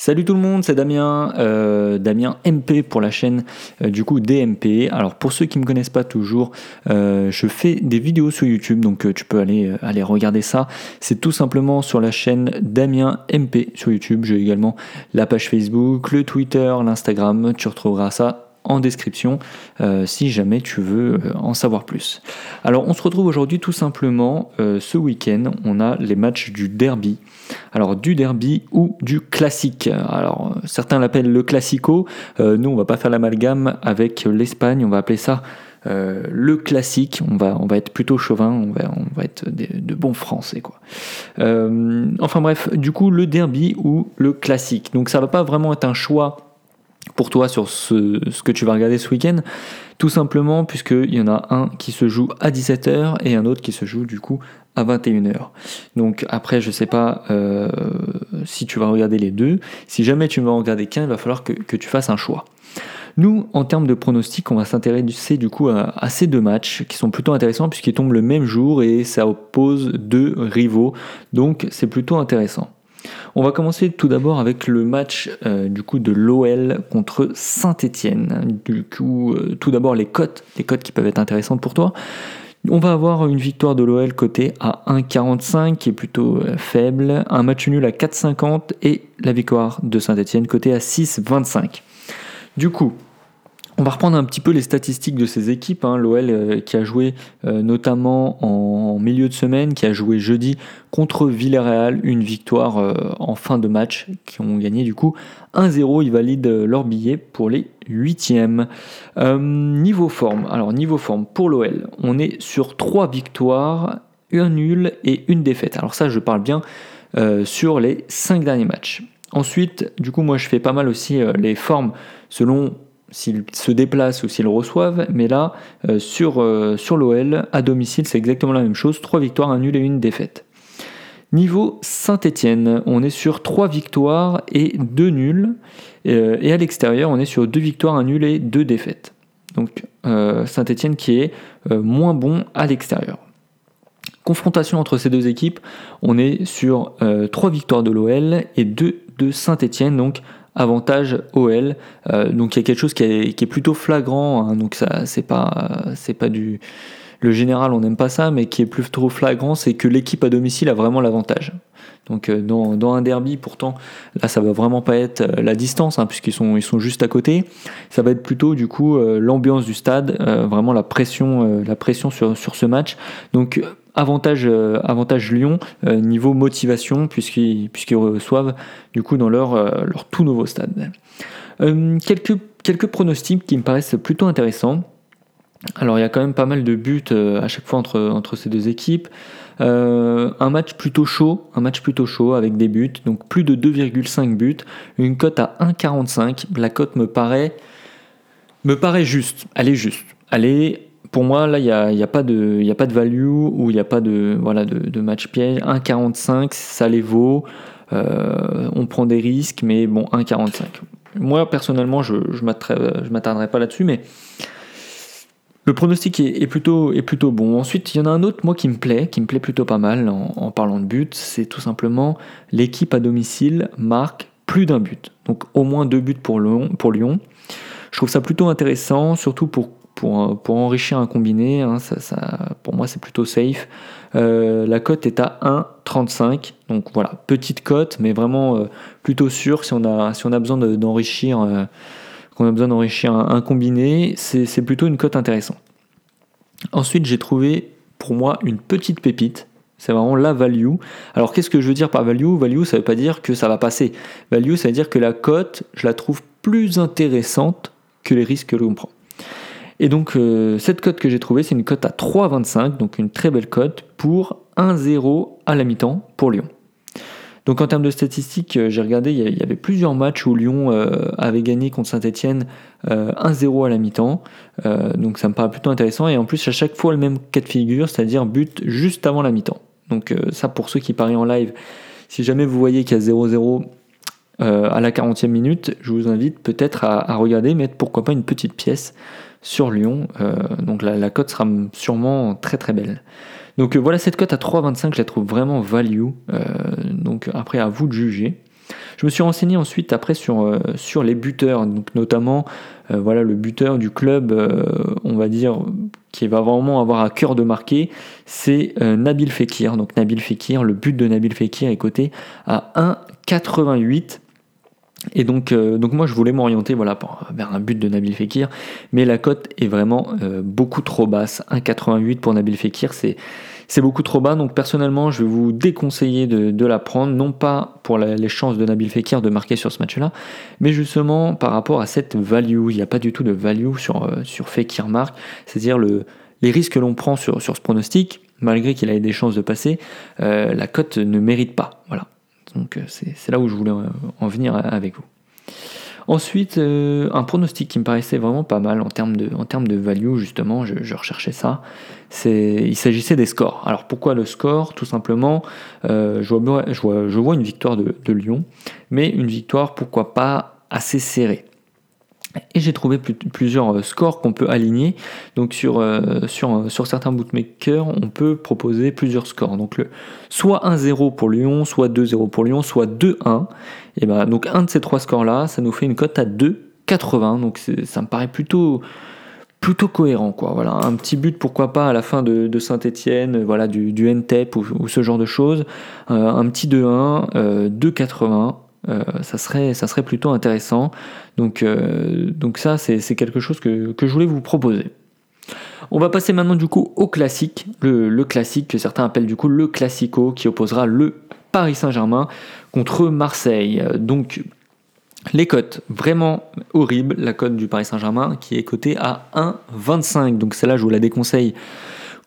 Salut tout le monde, c'est Damien, euh, Damien MP pour la chaîne euh, du coup DMP. Alors pour ceux qui ne me connaissent pas toujours, euh, je fais des vidéos sur YouTube, donc tu peux aller, aller regarder ça. C'est tout simplement sur la chaîne Damien MP sur YouTube. J'ai également la page Facebook, le Twitter, l'Instagram. Tu retrouveras ça description euh, si jamais tu veux euh, en savoir plus. Alors on se retrouve aujourd'hui tout simplement euh, ce week-end, on a les matchs du derby. Alors du derby ou du classique. Alors certains l'appellent le classico, nous on va pas faire l'amalgame avec l'Espagne, on va appeler ça le classique, on va, on va être plutôt chauvin, on va, on va être de bons français quoi. enfin bref, du coup le derby ou le classique. Donc ça va pas vraiment être un choix pour toi sur ce, que tu vas regarder ce week-end Tout simplement puisqu'il y en a un qui se joue à 17h et un autre qui se joue du coup à 21h. Donc après, je sais pas euh, si tu vas regarder les deux. Si jamais tu ne vas regarder qu'un, il va falloir que, tu fasses un choix. Nous, en termes de pronostics, on va s'intéresser du coup à, ces deux matchs qui sont plutôt intéressants puisqu'ils tombent le même jour et ça oppose deux rivaux. Donc c'est plutôt intéressant. On va commencer tout d'abord avec le match euh, du coup de l'OL contre Saint-Étienne. Du coup, euh, tout d'abord les cotes, les cotes qui peuvent être intéressantes pour toi. On va avoir une victoire de l'OL côté à 1,45 qui est plutôt euh, faible, un match nul à 4,50 et la victoire de Saint-Etienne côté à 6,25. Du coup, on va reprendre un petit peu les statistiques de ces équipes. Hein. L'OL euh, qui a joué euh, notamment en, milieu de semaine, qui a joué jeudi contre Villarreal, une victoire euh, en fin de match, qui ont gagné du coup 1-0. Ils valident leur billet pour les huitièmes. niveau forme, alors niveau forme pour l'OL, on est sur trois victoires, un nul et une défaite. Alors ça, je parle bien sur les cinq derniers matchs. Ensuite, du coup, moi je fais pas mal aussi les formes selon s'ils se déplacent ou s'ils reçoivent, mais là, euh, sur, euh, l'OL, à domicile, c'est exactement la même chose, 3 victoires, un nul et une défaite. Niveau Saint-Étienne, on est sur 3 victoires et 2 nuls, euh, et à l'extérieur, on est sur 2 victoires, un nul et 2 défaites. Donc Saint-Étienne qui est moins bon à l'extérieur. Confrontation entre ces deux équipes, on est sur 3 victoires de l'OL et 2 de Saint-Étienne, donc avantage OL. Euh, donc il y a quelque chose qui est, plutôt flagrant. Hein. donc ça, c'est pas, c'est pas du le général, on n'aime pas ça, mais qui est plutôt flagrant, c'est que l'équipe à domicile a vraiment l'avantage. Donc euh, dans, un derby, pourtant, là, ça va vraiment pas être euh, la distance, hein, puisqu'ils sont, juste à côté. Ça va être plutôt du coup l'ambiance du stade, vraiment la pression, la pression sur, sur ce match. Donc Avantage, euh, avantage Lyon euh, niveau motivation puisqu'ils reçoivent du coup dans leur, euh, tout nouveau stade. quelques, quelques pronostics qui me paraissent plutôt intéressants. Alors il y a quand même pas mal de buts à chaque fois entre, entre ces deux équipes. un match plutôt chaud, un match plutôt chaud avec des buts, donc plus de 2,5 buts, une cote à 1,45. La cote me paraît me paraît juste. Elle est juste. Elle est pour moi, là, il n'y a, a, pas de, a pas de value ou il n'y a pas de, voilà, de, match piège. 1,45, ça les vaut. Euh, on prend des risques, mais bon, 1,45. Moi, personnellement, je ne m'attarderai pas là-dessus, mais le pronostic est, plutôt, bon. Ensuite, il y en a un autre, moi, qui me plaît, qui me plaît plutôt pas mal en, parlant de but. C'est tout simplement l'équipe à domicile marque plus d'un but. Donc, au moins deux buts Lyon. Pour Lyon. Je trouve ça plutôt intéressant, surtout pour pour, enrichir un combiné. Hein, pour moi, c'est plutôt safe. Euh, la cote est à 1,35. Donc voilà, petite cote, mais vraiment euh, plutôt sûr si on a, si on a besoin d'enrichir euh, qu'on a besoin d'enrichir un, combiné, c'est plutôt une cote intéressante. Ensuite, j'ai trouvé pour moi une petite pépite. C'est vraiment la value. Alors qu'est-ce que je veux dire par value? Value, ça ne veut pas dire que ça va passer. Value, ça veut dire que la cote, je la trouve plus intéressante que les risques que l'on prend. Et donc euh, cette cote que j'ai trouvée, c'est une cote à 3,25, donc une très belle cote pour 1-0 à la mi-temps pour Lyon. Donc en termes de statistiques, euh, j'ai regardé, il y avait plusieurs matchs où Lyon euh, avait gagné contre Saint-Etienne 1-0 à la mi-temps. donc ça me paraît plutôt intéressant. Et en plus, à chaque fois le même cas de figure, c'est-à-dire but juste avant la mi-temps. Donc ça pour ceux qui parient en live, si jamais vous voyez qu'il y a 0-0 à la 40e minute, je vous invite peut-être à, à, regarder, mettre pourquoi pas une petite pièce sur Lyon. Euh, donc la, cote sera sûrement très très belle. Donc euh, voilà cette cote à 3,25, je la trouve vraiment value. Euh, donc après à vous de juger. Je me suis renseigné ensuite après sur, les buteurs, notamment voilà, le buteur du club, on va dire, qui va vraiment avoir à cœur de marquer, c'est Nabil Fekir. Donc Nabil Fekir, le but de Nabil Fekir est coté à 1,88. Et donc, euh, donc moi je voulais m'orienter voilà, vers un but de Nabil Fekir, mais la cote est vraiment euh, beaucoup trop basse. 1,88 pour Nabil Fekir, c'est, c'est beaucoup trop bas. Donc personnellement, je vais vous déconseiller de, la prendre, non pas pour les chances de Nabil Fekir de marquer sur ce match-là, mais justement par rapport à cette value. Il n'y a pas du tout de value sur, euh, sur Fekir marque, c'est-à-dire le, les risques que l'on prend sur, sur ce pronostic, malgré qu'il ait des chances de passer, la cote ne mérite pas. Voilà. Donc euh, c'est là où je voulais euh, en venir avec vous. Ensuite, euh, un pronostic qui me paraissait vraiment pas mal en termes de, en termes de value, justement, je, recherchais ça. Il s'agissait des scores. Alors pourquoi le score? Tout simplement, je, vois, je, vois, une victoire de Lyon, mais une victoire, pourquoi pas, assez serrée. Et j'ai trouvé plusieurs euh, scores qu'on peut aligner. Donc sur, euh, sur, euh, sur certains bookmakers, on peut proposer plusieurs scores. Donc le, soit 1-0 pour Lyon, soit 2-0 pour Lyon, soit 2-1. Et ben, donc un de ces trois scores-là, ça nous fait une cote à 2,80. Donc ça me paraît plutôt, plutôt cohérent. Quoi. Voilà, un petit but, pourquoi pas, à la fin de, Saint-Etienne, voilà, du, du NTEP ou, ce genre de choses. un petit 2-1, 2,80. Euh, ça, serait, ça serait plutôt intéressant. Donc, euh, donc ça, c'est quelque chose que, je voulais vous proposer. On va passer maintenant du coup au classique, le, classique que certains appellent du coup le classico, qui opposera le Paris Saint-Germain contre Marseille. Donc les cotes, vraiment horribles. La cote du Paris Saint-Germain qui est cotée à 1,25. Donc celle-là, je vous la déconseille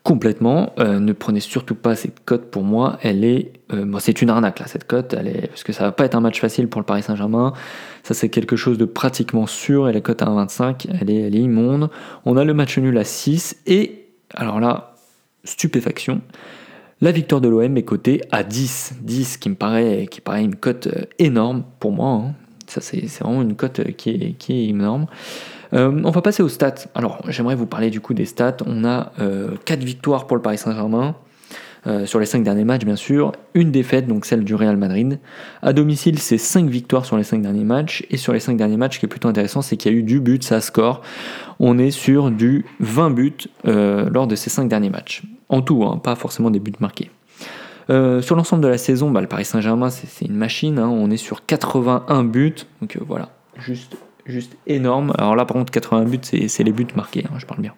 complètement. Euh, ne prenez surtout pas cette cote pour moi. Elle est, euh, c'est une arnaque là cette cote. Elle est parce que ça va pas être un match facile pour le Paris Saint-Germain. Ça c'est quelque chose de pratiquement sûr. Et la cote à 1,25, elle est, elle est immonde. On a le match nul à 6 et alors là, stupéfaction. La victoire de l'OM est cotée à 10. 10 qui me paraît, qui paraît une cote euh, énorme pour moi. Hein. Ça c'est, vraiment une cote qui est, qui est énorme. Euh, on va passer aux stats. Alors, j'aimerais vous parler du coup des stats. On a 4 euh, victoires pour le Paris Saint-Germain. Euh, sur les 5 derniers matchs, bien sûr, une défaite, donc celle du Real Madrid. À domicile, c'est 5 victoires sur les 5 derniers matchs. Et sur les 5 derniers matchs, ce qui est plutôt intéressant, c'est qu'il y a eu du but, ça score. On est sur du 20 buts lors de ces 5 derniers matchs. En tout, hein, pas forcément des buts marqués. sur l'ensemble de la saison, bah, le Paris Saint-Germain, c'est une machine. Hein. on est sur 81 buts. Donc voilà, juste juste énorme. Alors là, par contre, 80 buts, c'est les buts marqués, hein, je parle bien.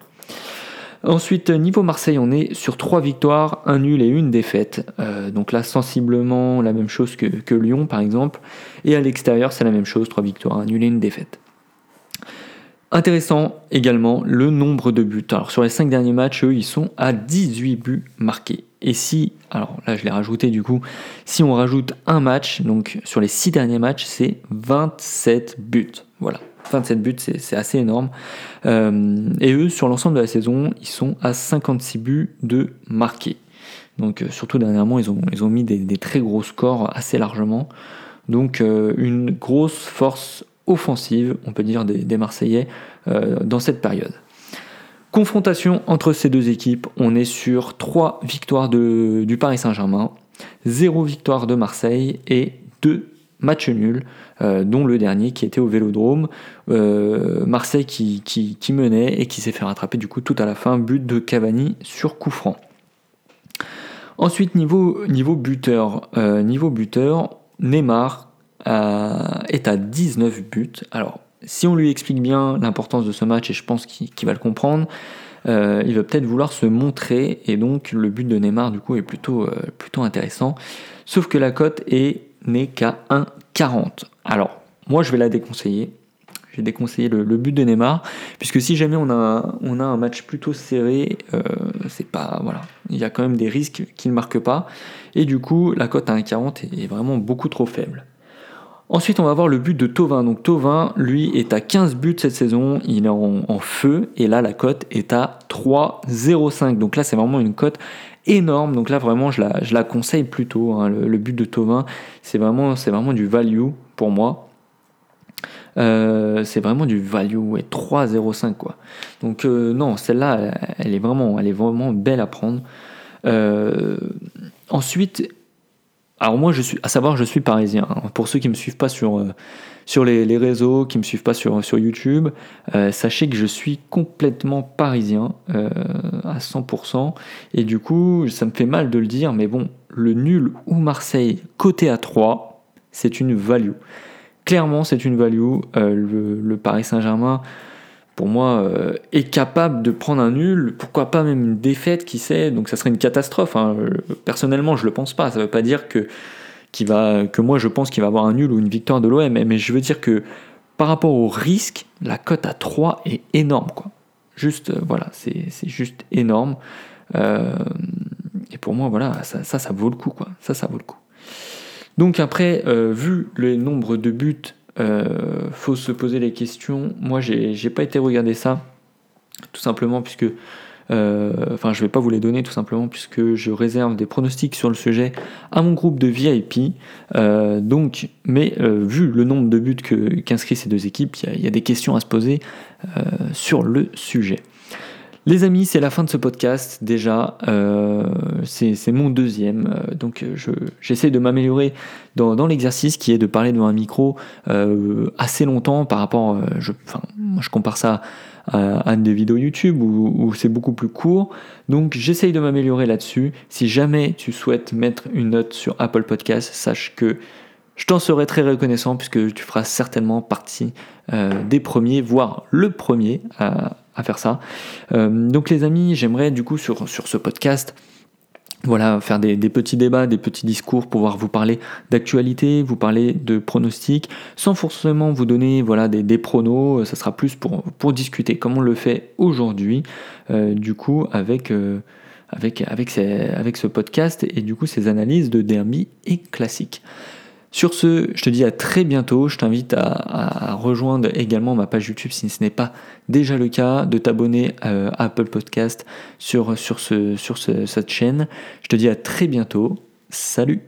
Ensuite, niveau Marseille, on est sur 3 victoires, un nul et une défaite. Euh, donc là, sensiblement la même chose que, Lyon, par exemple. Et à l'extérieur, c'est la même chose, 3 victoires, un nul et une défaite. Intéressant également le nombre de buts. Alors sur les 5 derniers matchs, eux, ils sont à 18 buts marqués. Et si, alors là je l'ai rajouté du coup, si on rajoute un match, donc sur les 6 derniers matchs, c'est 27 buts. Voilà, 27 buts, c'est assez énorme. Euh, et eux, sur l'ensemble de la saison, ils sont à 56 buts de marqués. Donc euh, surtout dernièrement, ils ont, ils ont mis des, très gros scores assez largement. Donc euh, une grosse force offensive, on peut dire, des, Marseillais dans cette période. Confrontation entre ces deux équipes, on est sur 3 victoires de, du Paris Saint-Germain, 0 victoire de Marseille et 2 match nul, euh, dont le dernier qui était au Vélodrome. Euh, Marseille qui, menait et qui s'est fait rattraper du coup tout à la fin, but de Cavani sur coup franc. Ensuite, niveau, buteur, euh, niveau buteur, Neymar est à 19 buts. Alors, si on lui explique bien l'importance de ce match, et je pense qu'il va le comprendre, il va peut-être vouloir se montrer, et donc le but de Neymar, du coup, est plutôt, plutôt intéressant. Sauf que la cote est n'est qu'à 1,40. Alors, moi je vais la déconseiller. J'ai déconseillé le, but de Neymar, puisque si jamais on a, on a un match plutôt serré, euh, c'est pas. Voilà. Il y a quand même des risques qu'il ne marque pas. Et du coup, la cote à 1,40 est vraiment beaucoup trop faible. Ensuite, on va voir le but de Tovin. Donc Tovin, lui, est à 15 buts cette saison. Il est en, feu. Et là, la cote est à 3,05. Donc là, c'est vraiment une cote énorme. Donc là, vraiment, je la, je la conseille plutôt. Hein. Le, but de Tovin, c'est vraiment, c'est vraiment du value pour moi. Euh, c'est vraiment du value, et 3,05 quoi. Donc euh, non, celle-là, elle, est vraiment, elle est vraiment belle à prendre. Euh, ensuite, alors moi, je suis, à savoir, je suis parisien. Hein. Pour ceux qui me suivent pas sur, euh, sur les, réseaux, qui me suivent pas sur, sur YouTube, euh, sachez que je suis complètement parisien euh, à 100%. Et du coup, ça me fait mal de le dire, mais bon, le nul ou Marseille côté à 3, c'est une value. Clairement, c'est une value. le, Paris Saint-Germain, pour moi, est capable de prendre un nul, pourquoi pas même une défaite, qui sait, donc ça serait une catastrophe. Hein. Personnellement, je le pense pas. Ça veut pas dire que que moi je pense qu'il va avoir un nul ou une victoire de l'OM, mais je veux dire que par rapport au risque, la cote à 3 est énorme. Juste, euh, voilà, c'est juste énorme. Euh, et pour moi, voilà, ça, ça, vaut le coup. Ça, ça vaut le coup. Donc après, euh, vu le nombre de buts, faut se poser les questions. Moi, j'ai pas été regarder ça, tout simplement puisque euh, enfin, je vais pas vous les donner tout simplement puisque je réserve des pronostics sur le sujet à mon groupe de VIP. Euh, donc, mais euh, vu le nombre de buts qu'inscrivent ces deux équipes, il y, a des questions à se poser sur le sujet. Les amis, c'est la fin de ce podcast déjà. c'est mon deuxième. donc j'essaie de m'améliorer dans, l'exercice qui est de parler devant un micro assez longtemps par rapport... je compare ça à, des vidéos YouTube où, c'est beaucoup plus court. Donc j'essaye de m'améliorer là-dessus. Si jamais tu souhaites mettre une note sur Apple Podcast, sache que je t'en serai très reconnaissant puisque tu feras certainement partie euh, des premiers, voire le premier à, faire ça. Euh, donc les amis, j'aimerais du coup sur, ce podcast voilà, faire des, petits débats, des petits discours, pouvoir vous parler d'actualité, vous parler de pronostics, sans forcément vous donner voilà, des, des pronos, euh, ça sera plus pour, discuter, comme on le fait aujourd'hui, du coup, avec, avec, ce podcast et du coup ces analyses de derby et classiques. Sur ce, je te dis à très bientôt. Je t'invite à, rejoindre également ma page YouTube si ce n'est pas déjà le cas, de t'abonner à Apple Podcast sur, sur, ce, sur cette chaîne. Je te dis à très bientôt. Salut